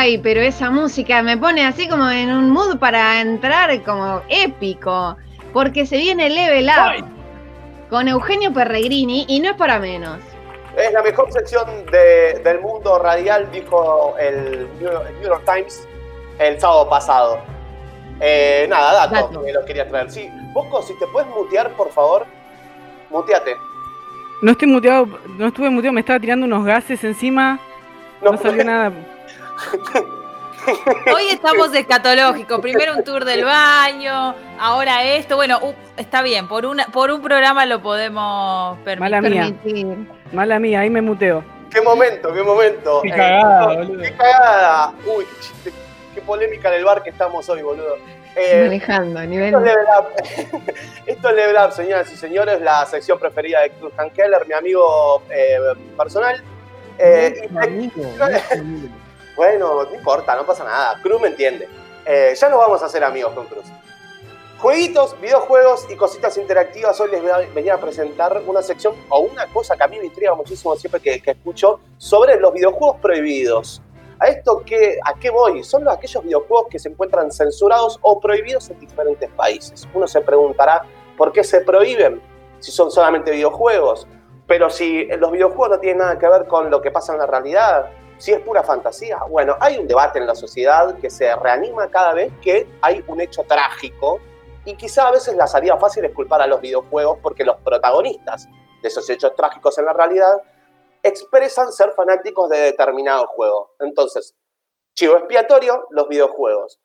Ay, pero esa música me pone así como en un mood para entrar como épico. Porque se viene Level Up con Eugenio Perregrini y no es para menos. Es la mejor sección del mundo radial, dijo el New York Times el sábado pasado. Eh, nada, dato, que lo quería traer. Sí, Poco, si te puedes mutear, por favor, muteate. No estoy muteado, no estuve muteado, me estaba tirando unos gases encima. No, salió nada. Hoy estamos escatológicos. Primero un tour del baño, ahora esto. Bueno, está bien, por, una, por un programa lo podemos permitir. Mala mía. Mala mía, ahí me muteo. Qué momento, qué momento. Qué eh, cagada, boludo. Qué cagada. Uy, qué, qué polémica en el bar que estamos hoy, boludo. Eh, Manejando a nivel. Esto es Level Up, señoras y señores, la sección preferida de Cruz Keller, mi amigo eh, personal. Eh, bueno, no importa, no pasa nada. Cruz me entiende. ya no vamos a ser amigos con Cruz. Jueguitos, videojuegos y cositas interactivas. Hoy les venía a presentar una sección o una cosa que a mí me intriga muchísimo siempre que, escucho sobre los videojuegos prohibidos. ¿A esto qué, a qué voy? Son aquellos videojuegos que se encuentran censurados o prohibidos en diferentes países. Uno se preguntará por qué se prohíben si son solamente videojuegos. Pero si los videojuegos no tienen nada que ver con lo que pasa en la realidad, si es pura fantasía. Bueno, hay un debate en la sociedad que se reanima cada vez que hay un hecho trágico y quizá a veces la salida fácil es culpar a los videojuegos porque los protagonistas de esos hechos trágicos en la realidad expresan ser fanáticos de determinado juego. Entonces, chivo expiatorio, los videojuegos.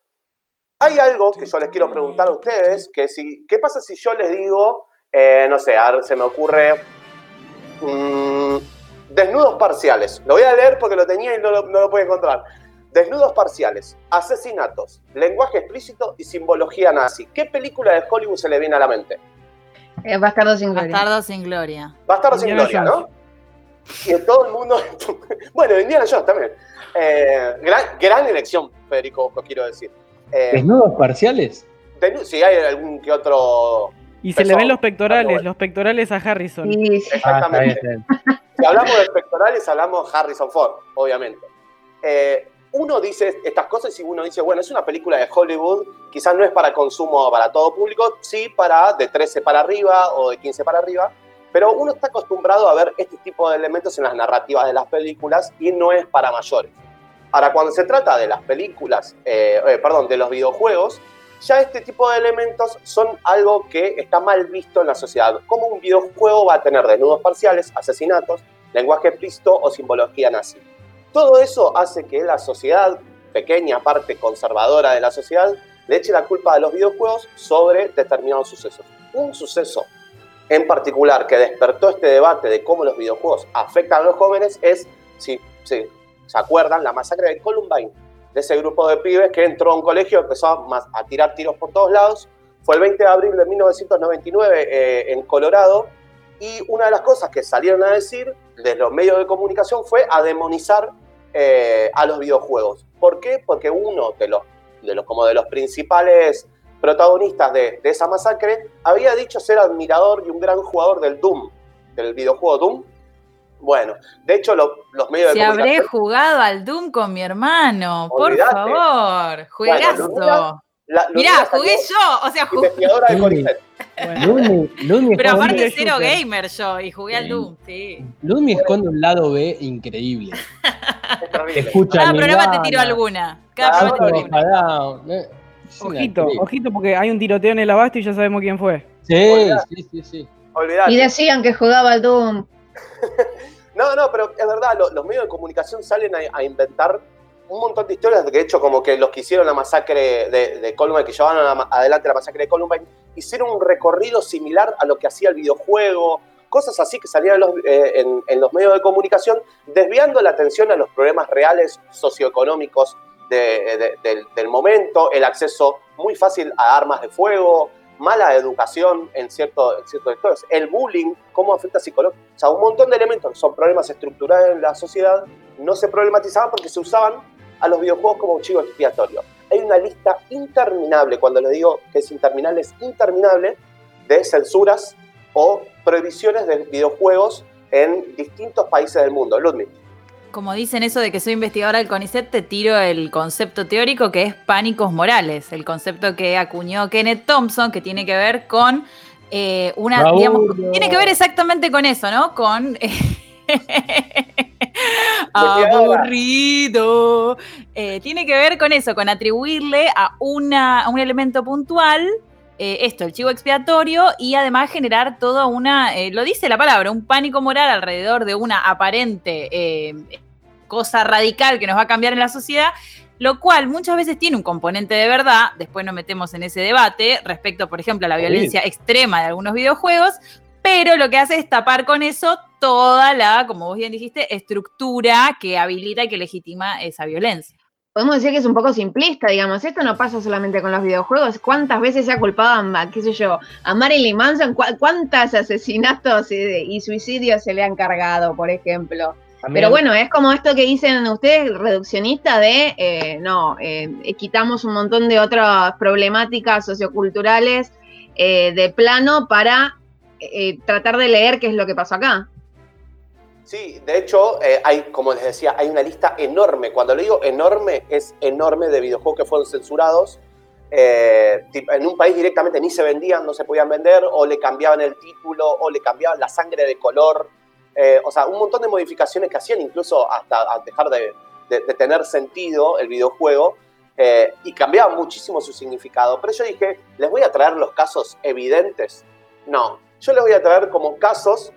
Hay algo que yo les quiero preguntar a ustedes, que si, ¿qué pasa si yo les digo, eh, no sé, a se me ocurre, mm, desnudos parciales? Lo voy a leer porque lo tenía y no lo, no puedo encontrar. Desnudos parciales, asesinatos, lenguaje explícito y simbología nazi. ¿Qué película de Hollywood se le viene a la mente? Eh, Bastardo sin gloria. Bastardo sin gloria. Bastardo sin gloria, ¿no? y en todo el mundo. bueno, Indiana Jones también. Eh, gran, elección, Federico, os quiero decir. Eh, ¿Desnudos parciales? sí, hay algún que otro. Y se le ven los pectorales, los pectorales a Harrison. Sí, Exactamente. Ah, si hablamos de pectorales, hablamos de Harrison Ford, obviamente. Eh, uno dice estas cosas y uno dice, bueno, es una película de Hollywood, quizás no es para consumo para todo público, sí para de 13 para arriba o de 15 para arriba, pero uno está acostumbrado a ver este tipo de elementos en las narrativas de las películas y no es para mayores. Ahora, cuando se trata de las películas, eh, eh, perdón, de los videojuegos, ya este tipo de elementos son algo que está mal visto en la sociedad. Como un videojuego va a tener desnudos parciales, asesinatos, lenguaje explícito o simbología nazi. Todo eso hace que la sociedad, pequeña parte conservadora de la sociedad, le eche la culpa a los videojuegos sobre determinados sucesos. Un suceso en particular que despertó este debate de cómo los videojuegos afectan a los jóvenes es, si, se acuerdan, la masacre de Columbine, de ese grupo de pibes que entró a un colegio y empezó a, tirar tiros por todos lados. Fue el 20 de abril de 1999 eh, en Colorado y una de las cosas que salieron a decir de los medios de comunicación fue a demonizar eh, a los videojuegos. ¿Por qué? Porque uno de los, de los, como de los principales protagonistas de, esa masacre, había dicho ser admirador y un gran jugador del Doom, del videojuego Doom. Bueno, de hecho los medios de comunicación... habré jugado al Doom con mi hermano, por favor, juegazo. Mirá, jugué yo, o sea, jugué. de Pero aparte cero gamer yo y jugué al Doom, sí. Lumi esconde un lado B increíble. Escucha Cada programa te tiro alguna. Cada programa te tiro alguna. Ojito, ojito, porque hay un tiroteo en el abasto y ya sabemos quién fue. Sí, sí, sí, sí. Y decían que jugaba al Doom. no, no, pero es verdad, los, medios de comunicación salen a, inventar un montón de historias, de hecho, como que los que hicieron la masacre de, de Columbine, que llevaron adelante la masacre de Columbine, hicieron un recorrido similar a lo que hacía el videojuego, cosas así que salían en los, eh, en los medios de comunicación, desviando la atención a los problemas reales socioeconómicos del momento, el acceso muy fácil a armas de fuego, mala educación en ciertos cierto sectores, el bullying, cómo afecta psicológicamente. O sea, un montón de elementos son problemas estructurales en la sociedad, no se problematizaban porque se usaban a los videojuegos como un chivo expiatorio. Hay una lista interminable, cuando le digo que es interminable, es interminable, de censuras o prohibiciones de videojuegos en distintos países del mundo. Ludwig. como dicen eso de que soy investigadora del CONICET, te tiro el concepto teórico que es pánicos morales, el concepto que acuñó Kenneth Thompson, que tiene que ver con eh, una, digamos, tiene que ver exactamente con eso, ¿no? Con eh. aburrido. Eh, tiene que ver con eso, con atribuirle a, una, a un elemento puntual eh, esto, el chivo expiatorio, y además generar toda una, eh, lo dice la palabra, un pánico moral alrededor de una aparente cosa radical que nos va a cambiar en la sociedad, lo cual muchas veces tiene un componente de verdad, después nos metemos en ese debate respecto, por ejemplo, a la Sí. violencia extrema de algunos videojuegos, pero lo que hace es tapar con eso toda la, como vos bien dijiste, estructura que habilita y que legitima esa violencia. Podemos decir que es un poco simplista, digamos. Esto no pasa solamente con los videojuegos. ¿Cuántas veces se ha culpado a, qué sé yo, a Marilyn Manson? ¿Cu- ¿Cuántos asesinatos y, y suicidios se le han cargado, por ejemplo? Pero bueno, es como esto que dicen ustedes, reduccionista de, eh, no, eh, quitamos un montón de otras problemáticas socioculturales eh, de plano para eh, tratar de leer qué es lo que pasó acá. Sí, de hecho, eh, hay, como les decía, hay una lista enorme. Cuando le digo enorme, es enorme de videojuegos que fueron censurados. Eh, en un país directamente ni se vendían, no se podían vender, o le cambiaban el título, o le cambiaban la sangre de color. O sea, un montón de modificaciones que hacían incluso hasta dejar de, de- tener sentido el videojuego. y cambiaban muchísimo su significado. Pero yo dije, ¿les voy a traer los casos evidentes? No, yo les voy a traer como casos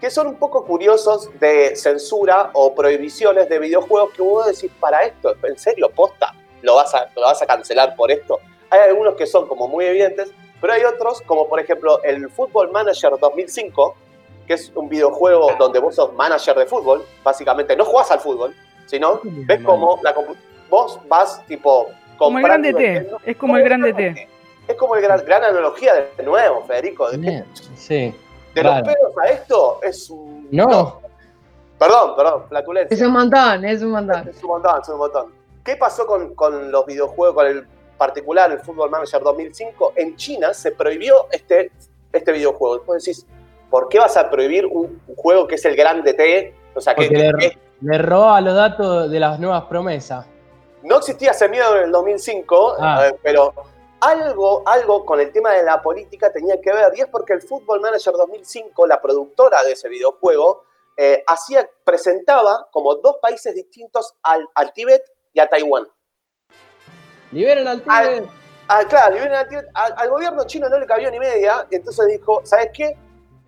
que son un poco curiosos de censura o prohibiciones de videojuegos que vos decís, para esto, ¿en serio, posta? ¿Lo vas, a, ¿Lo vas a cancelar por esto? Hay algunos que son como muy evidentes, pero hay otros, como por ejemplo el Football Manager 2005, que es un videojuego donde vos sos manager de fútbol, básicamente no jugás al fútbol, sino ves como la vos vas tipo Como el grande T. Es como el grande T. Es como el gran, gran analogía de nuevo, Federico. De, Bien, Sí. de claro. los pedos a esto es un... No. Perdón, perdón, flatulencia. Es un montón, es un montón. Es un montón, es un montón. ¿Qué pasó con, con los videojuegos, con el particular, el Football Manager 2005? En China se prohibió este, este videojuego. Vos decís, ¿por qué vas a prohibir un, un juego que es el grande T? O sea, que, Porque le, que- le roba los datos de las nuevas promesas. no existía ese miedo en el 2005, Ah. eh, pero algo, algo con el tema de la política tenía que ver, y es porque el Football Manager 2005, la productora de ese videojuego, eh, hacía, presentaba como dos países distintos al, al Tíbet y a Taiwán. Liberen al Al- Tíbet. Ah, claro, liberan al, Tíbet. Al- al gobierno chino no le cabió ni media, entonces dijo, ¿sabes qué?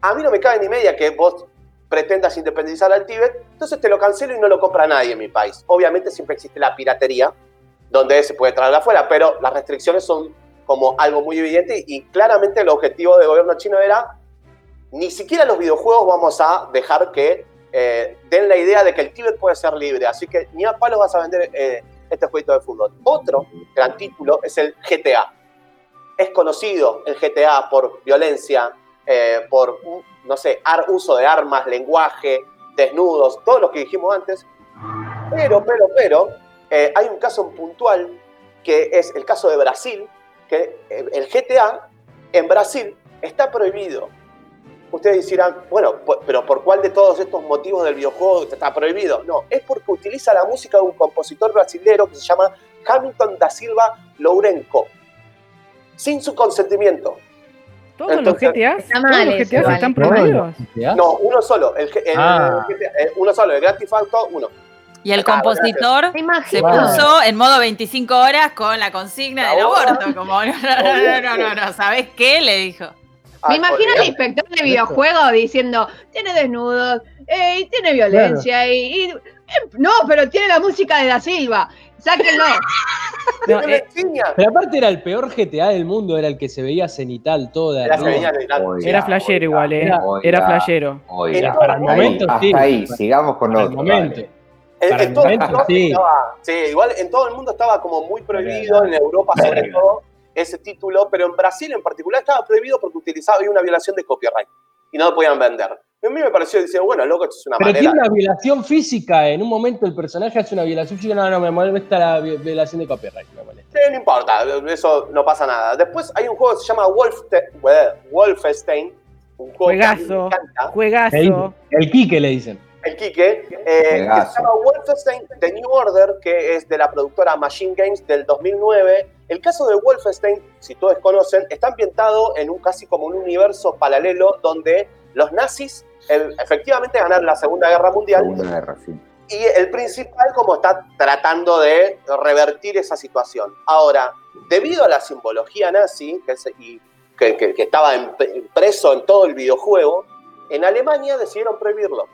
A mí no me cabe ni media que vos pretendas independizar al Tíbet, entonces te lo cancelo y no lo compra nadie en mi país. Obviamente siempre existe la piratería, donde se puede traer afuera, pero las restricciones son como algo muy evidente y claramente el objetivo del gobierno chino era ni siquiera los videojuegos vamos a dejar que eh, den la idea de que el Tíbet puede ser libre, así que ni a palos vas a vender eh, este jueguito de fútbol. Otro gran título es el GTA. Es conocido el GTA por violencia, eh, por, no sé, ar- uso de armas, lenguaje, desnudos, todo lo que dijimos antes. Pero, pero, pero, hay un caso puntual que es el caso de Brasil, que eh, el GTA en Brasil está prohibido. Ustedes dirán, bueno, pero ¿por cuál de todos estos motivos del videojuego está prohibido? No, es porque utiliza la música de un compositor brasilero que se llama Hamilton da Silva Lourenco, sin su consentimiento. Todos los todos GTAs igual. están prohibidos. GTA. No, uno solo, el, el- Ah. el- el- uno solo, el Grand Theft Auto 1. Y el Ah, compositor se puso en modo 25 horas con la consigna del aborto. Como, no, no, no, no, no, no, ¿sabés qué? Le dijo. Ah, Me imagino al inspector de videojuegos diciendo, tiene desnudos, eh, y tiene violencia, y, y- eh, no, pero tiene la música de Da Silva, sáquenlo. No, eh. Pero aparte era el peor GTA del mundo, era el que se veía cenital todo de Era era flashero igual, eh. Era- Era flashero. Oiga, Para el hasta ahí, momento, sí. hasta ahí, sigamos con Para el otro. momento. En, Para en el todo, momento, todo sí. estaba- sí, igual en todo el mundo estaba como muy prohibido, en Europa sobre Verga. todo, ese título, pero en Brasil en particular estaba prohibido porque utilizaba una violación de copyright y no lo podían vender. Y a mí me pareció, decía, bueno, loco, esto es una Pero manera. tiene una violación física. En un momento el personaje hace una violación física. No, no, me molesta la vi- violación de copyright. Me molesta. Sí, no importa, eso no pasa nada. Después hay un juego que se llama Wolfenstein, un juego que a mí me Juegazo. encanta. El, Juegazo. el Quique le dicen. El Quique, eh, que se llama Wolfenstein The New Order, que es de la productora Machine Games del 2009. El caso de Wolfenstein, si todos conocen, está ambientado en un casi como un universo paralelo donde los nazis efectivamente ganaron la Segunda Guerra Mundial. Segunda Guerra, sí. Y el principal como está tratando de revertir esa situación. Ahora, debido a la simbología nazi, que, que, estaba preso en todo el videojuego, en Alemania decidieron prohibirlo.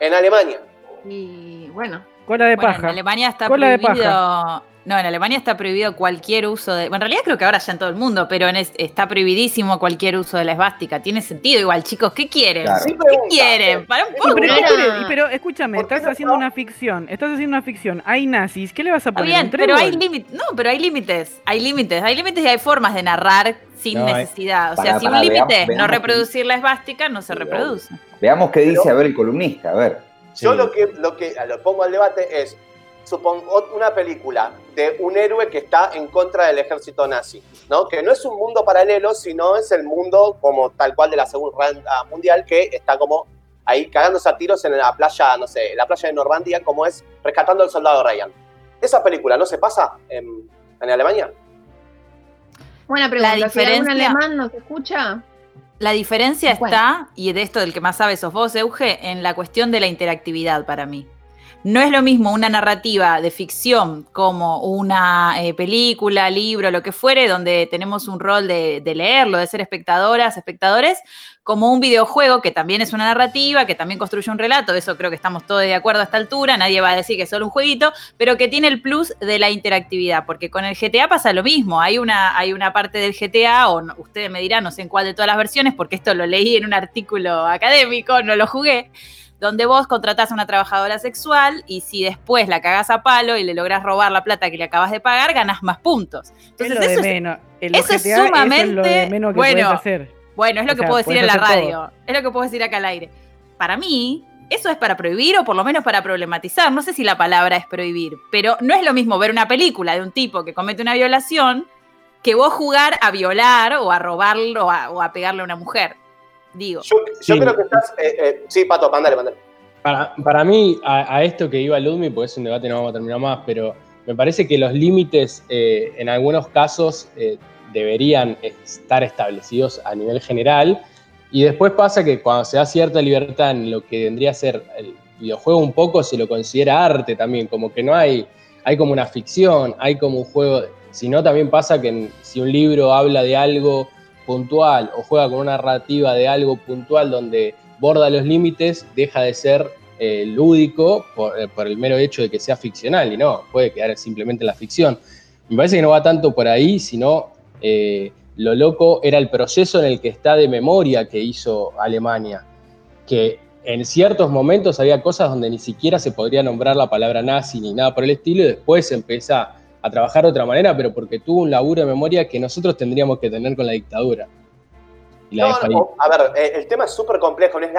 En Alemania. Y bueno. Cola de paja. en Alemania está prohibido. No, en Alemania está prohibido cualquier uso de. Bueno, en realidad creo que ahora ya en todo el mundo, pero está prohibidísimo cualquier uso de la esvástica. Tiene sentido igual, chicos. ¿Qué quieren? ¿Qué quieren? Para un poco. Pero, escúchame, estás haciendo una ficción. Estás haciendo una ficción. Hay nazis. ¿Qué le vas a poner? Bien, pero hay límites. No, pero hay límites. Hay límites. Hay límites y hay formas de narrar sin necesidad. O sea, si un límite no reproducir la esvástica, no se reproduce. Veamos qué dice, a ver, el columnista. A ver. Yo lo que, lo que lo pongo al debate es supongo, una película de un héroe que está en contra del ejército nazi, ¿no? Que no es un mundo paralelo, sino es el mundo como tal cual de la Segunda Guerra Mundial, que está como ahí cagándose a tiros en la playa, no sé, la playa de Normandía, como es Rescatando al Soldado Ryan. ¿Esa película no se pasa en, Alemania? Buena pregunta. La diferencia... alemán no se escucha? La diferencia está, y de esto del que más sabes sos vos, Euge, en la cuestión de la interactividad para mí. No es lo mismo una narrativa de ficción como una eh, película, libro, lo que fuere, donde tenemos un rol de, leerlo, de ser espectadoras, espectadores, como un videojuego que también es una narrativa, que también construye un relato, eso creo que estamos todos de acuerdo a esta altura, nadie va a decir que es solo un jueguito, pero que tiene el plus de la interactividad, porque con el GTA pasa lo mismo, hay una, hay una parte del GTA, o ustedes me dirán, no sé en cuál de todas las versiones, porque esto lo leí en un artículo académico, no lo jugué, donde vos contratás a una trabajadora sexual y si después la cagás a palo y le lográs robar la plata que le acabas de pagar, ganás más puntos. Entonces, eso, Es, sumamente. bueno, hacer. Bueno, es lo que puedo decir en la radio. Es lo que puedo decir acá al aire. Para mí, eso es para prohibir o por lo menos para problematizar. No sé si la palabra es prohibir, pero no es lo mismo ver una película de un tipo que comete una violación que vos jugar a violar o a robarlo o a pegarle a una mujer digo. Yo, creo que estás. Eh, eh, sí, Pato, mándale, mándale. Para, para mí, a, esto que iba Ludmi, porque es un debate, no vamos a terminar más, pero me parece que los límites eh, en algunos casos deberían estar establecidos a nivel general. Y después pasa que cuando se da cierta libertad en lo que vendría a ser el videojuego, un poco se lo considera arte también, como que no hay, hay como una ficción, hay como un juego. Si no, también pasa que si un libro habla de algo puntual o juega con una narrativa de algo puntual donde borda los límites, deja de ser eh, lúdico eh, por, el mero hecho de que sea ficcional y no, puede quedar simplemente la ficción. Me parece que no va tanto por ahí, sino eh, lo loco era el proceso en el que está de memoria que hizo Alemania, que en ciertos momentos había cosas donde ni siquiera se podría nombrar la palabra nazi ni nada por el estilo y después empieza a trabajar de otra manera, pero porque tuvo un laburo de memoria que nosotros tendríamos que tener con la dictadura. no, a ver, eh, el tema es súper complejo, no es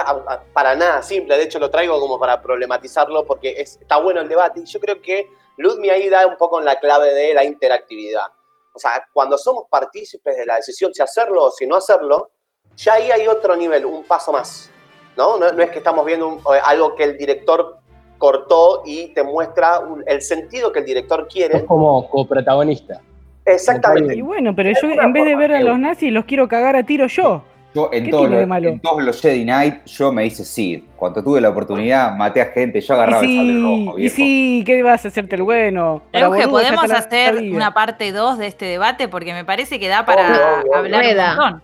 para nada simple, de hecho lo traigo como para problematizarlo porque está bueno el debate y yo creo que Ludmi ahí da un poco en la clave de la interactividad. O sea, cuando somos partícipes de la decisión si hacerlo o si no hacerlo, ya ahí hay otro nivel, un paso más. No, no, es que estamos viendo algo que el director cortó y te muestra el sentido que el director quiere. Es como coprotagonista. Exactamente. Y bueno, pero yo en vez de ver a los nazis los quiero cagar a tiro yo. Yo en, todos los Jedi Knight yo me hice sí. Cuando tuve la oportunidad maté a gente, yo agarraba el sable rojo. Y sí, ¿qué vas a hacerte el bueno? Euge, ¿podemos hacer una parte 2 de este debate? Porque me parece que da para hablar un montón.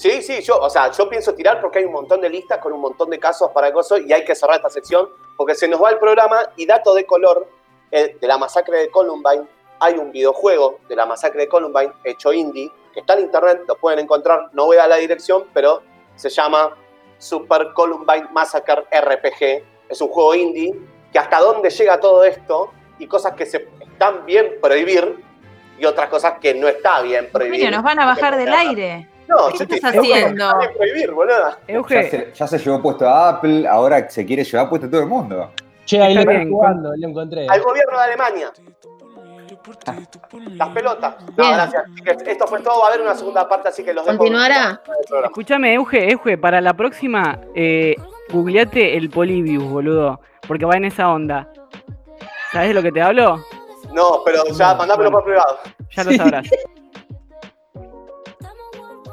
Sí, sí, yo, o sea, yo pienso tirar porque hay un montón de listas con un montón de casos para cosas y hay que cerrar esta sección porque se nos va el programa y dato de color eh, de la masacre de Columbine. Hay un videojuego de la masacre de Columbine hecho indie que está en internet, lo pueden encontrar, no voy a la dirección, pero se llama Super Columbine Massacre RPG. Es un juego indie que hasta dónde llega todo esto y cosas que se están bien prohibir y otras cosas que no está bien prohibir. nos van a bajar del aire. No, ¿Qué estás haciendo? Prohibir, boludo. Ya, se, ya se llevó puesto a Apple, ahora se quiere llevar puesto a todo el mundo. Che, ahí lo, jugando, lo encontré. Al gobierno de Alemania. Las pelotas. No, gracias. Esto fue todo. Va a haber una segunda parte, así que los ¿Continuará? Escúchame, Euge, Euge, para la próxima, eh, googleate el Polybius, boludo, porque va en esa onda. ¿Sabes de lo que te hablo? No, pero ya, mandámelo por privado. Ya lo sabrás.